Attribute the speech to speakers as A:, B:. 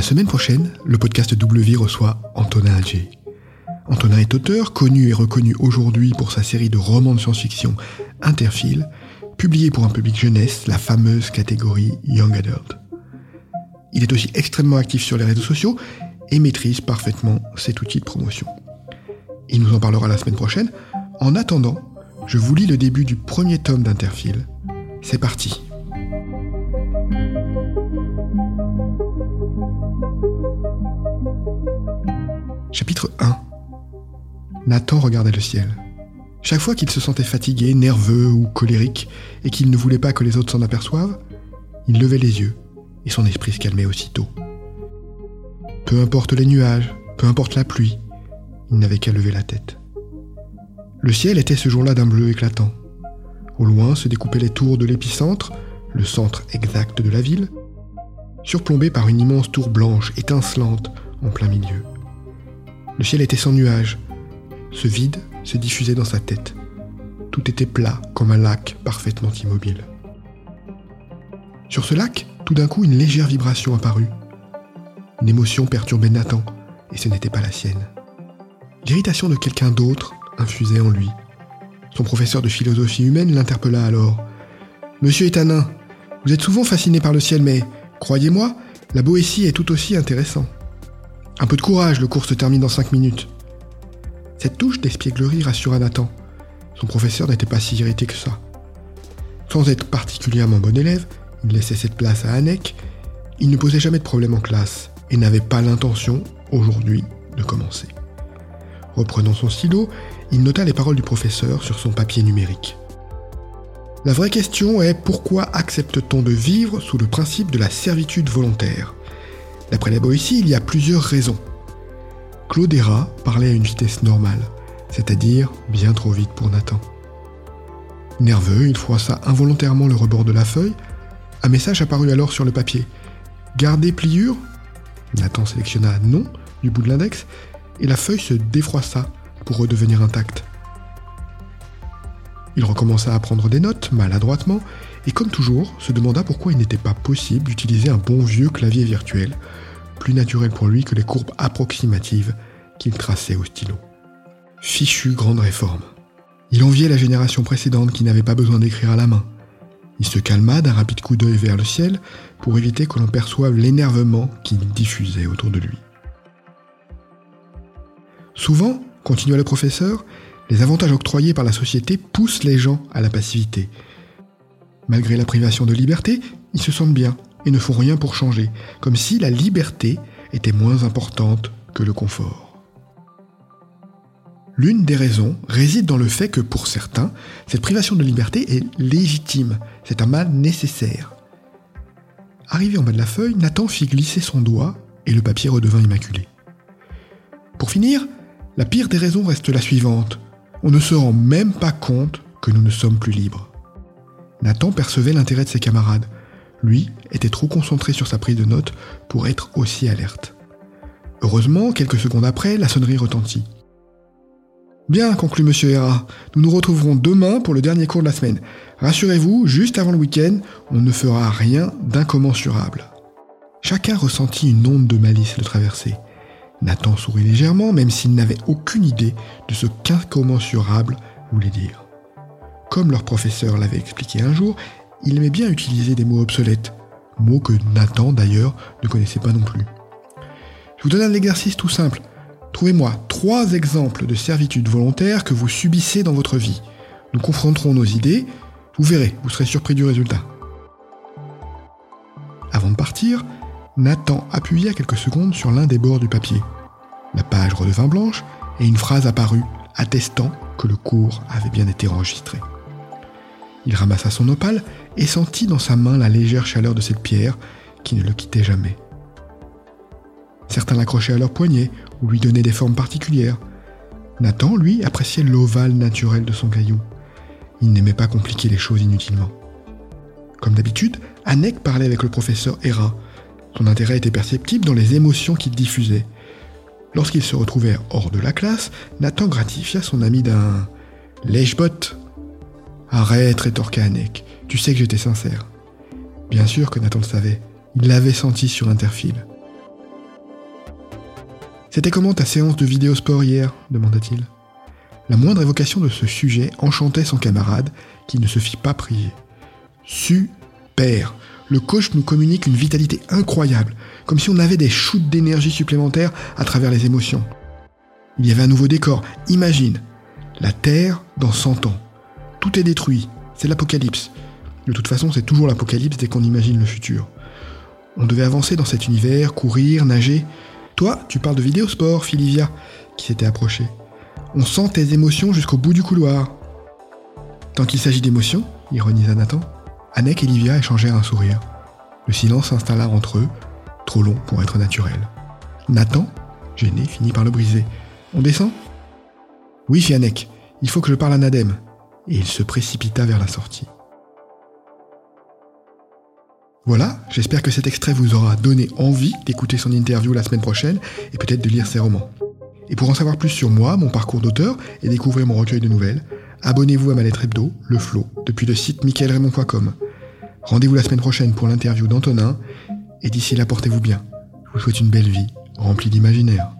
A: La semaine prochaine, le podcast W reçoit Antonin Alger. Antonin est auteur, connu et reconnu aujourd'hui pour sa série de romans de science-fiction Interfile, publié pour un public jeunesse, la fameuse catégorie Young Adult. Il est aussi extrêmement actif sur les réseaux sociaux et maîtrise parfaitement cet outil de promotion. Il nous en parlera la semaine prochaine. En attendant, je vous lis le début du premier tome d'Interfile. C'est parti. Chapitre 1 Nathan regardait le ciel. Chaque fois qu'il se sentait fatigué, nerveux ou colérique, et qu'il ne voulait pas que les autres s'en aperçoivent, il levait les yeux, et son esprit se calmait aussitôt. Peu importe les nuages, peu importe la pluie, il n'avait qu'à lever la tête. Le ciel était ce jour-là d'un bleu éclatant. Au loin se découpaient les tours de l'épicentre, le centre exact de la ville, surplombé par une immense tour blanche étincelante en plein milieu. Le ciel était sans nuages. Ce vide se diffusait dans sa tête. Tout était plat comme un lac parfaitement immobile. Sur ce lac, tout d'un coup, une légère vibration apparut. Une émotion perturbait Nathan, et ce n'était pas la sienne. L'irritation de quelqu'un d'autre infusait en lui. Son professeur de philosophie humaine l'interpella alors. Monsieur est un nain. Vous êtes souvent fasciné par le ciel, mais, croyez-moi, la Boétie est tout aussi intéressant. Un peu de courage, le cours se termine dans cinq minutes. Cette touche d'espièglerie rassura Nathan. Son professeur n'était pas si irrité que ça. Sans être particulièrement bon élève, il laissait cette place à Anek. Il ne posait jamais de problème en classe et n'avait pas l'intention, aujourd'hui, de commencer. Reprenant son stylo, il nota les paroles du professeur sur son papier numérique. La vraie question est pourquoi accepte-t-on de vivre sous le principe de la servitude volontaire? D'après la Boétie, il y a plusieurs raisons. Claude Héra parlait à une vitesse normale, c'est-à-dire bien trop vite pour Nathan. Nerveux, il froissa involontairement le rebord de la feuille. Un message apparut alors sur le papier. Garder pliure Nathan sélectionna non du bout de l'index et la feuille se défroissa pour redevenir intacte. Il recommença à prendre des notes, maladroitement, et comme toujours, se demanda pourquoi il n'était pas possible d'utiliser un bon vieux clavier virtuel, plus naturel pour lui que les courbes approximatives qu'il traçait au stylo. Fichu grande réforme. Il enviait la génération précédente qui n'avait pas besoin d'écrire à la main. Il se calma d'un rapide coup d'œil vers le ciel pour éviter que l'on perçoive l'énervement qui diffusait autour de lui. Souvent, continua le professeur, les avantages octroyés par la société poussent les gens à la passivité. Malgré la privation de liberté, ils se sentent bien et ne font rien pour changer, comme si la liberté était moins importante que le confort. L'une des raisons réside dans le fait que pour certains, cette privation de liberté est légitime, c'est un mal nécessaire. Arrivé en bas de la feuille, Nathan fit glisser son doigt et le papier redevint immaculé. Pour finir, la pire des raisons reste la suivante. On ne se rend même pas compte que nous ne sommes plus libres. Nathan percevait l'intérêt de ses camarades. Lui était trop concentré sur sa prise de notes pour être aussi alerte. Heureusement, quelques secondes après, la sonnerie retentit. Bien, conclut Monsieur Hera, nous nous retrouverons demain pour le dernier cours de la semaine. Rassurez-vous, juste avant le week-end, on ne fera rien d'incommensurable. Chacun ressentit une onde de malice le traverser. Nathan sourit légèrement, même s'il n'avait aucune idée de ce qu'incommensurable voulait dire. Comme leur professeur l'avait expliqué un jour, il aimait bien utiliser des mots obsolètes, mots que Nathan d'ailleurs ne connaissait pas non plus. Je vous donne un exercice tout simple. Trouvez-moi trois exemples de servitude volontaire que vous subissez dans votre vie. Nous confronterons nos idées, vous verrez, vous serez surpris du résultat. Avant de partir, Nathan appuya quelques secondes sur l'un des bords du papier. La page redevint blanche et une phrase apparut attestant que le cours avait bien été enregistré. Il ramassa son opale et sentit dans sa main la légère chaleur de cette pierre qui ne le quittait jamais. Certains l'accrochaient à leur poignet ou lui donnaient des formes particulières. Nathan, lui, appréciait l'ovale naturel de son caillou. Il n'aimait pas compliquer les choses inutilement. Comme d'habitude, Anek parlait avec le professeur Hera. Son intérêt était perceptible dans les émotions qu'il diffusait. Lorsqu'ils se retrouvèrent hors de la classe, Nathan gratifia son ami d'un lèche-botte. Arrête, rétorqua Anek. Tu sais que j'étais sincère. Bien sûr que Nathan le savait. Il l'avait senti sur Interfile. C'était comment ta séance de vidéosport hier demanda-t-il. La moindre évocation de ce sujet enchantait son camarade, qui ne se fit pas prier. Super Le coach nous communique une vitalité incroyable, comme si on avait des shoots d'énergie supplémentaires à travers les émotions. Il y avait un nouveau décor, imagine La Terre dans 100 ans. Tout est détruit, c'est l'apocalypse. De toute façon, c'est toujours l'apocalypse dès qu'on imagine le futur. On devait avancer dans cet univers, courir, nager. Toi, tu parles de vidéosport, Philivia, qui s'était approché. On sent tes émotions jusqu'au bout du couloir. Tant qu'il s'agit d'émotions, ironisa Nathan, Anneke et Livia échangèrent un sourire. Le silence s'installa entre eux, trop long pour être naturel. Nathan, gêné, finit par le briser. On descend? Oui, fit Anneke, il faut que je parle à Nadem. Et il se précipita vers la sortie. Voilà, j'espère que cet extrait vous aura donné envie d'écouter son interview la semaine prochaine et peut-être de lire ses romans. Et pour en savoir plus sur moi, mon parcours d'auteur et découvrir mon recueil de nouvelles, abonnez-vous à ma lettre hebdo, Le Flow, depuis le site michaelraymond.com. Rendez-vous la semaine prochaine pour l'interview d'Antonin, et d'ici là portez-vous bien. Je vous souhaite une belle vie, remplie d'imaginaire.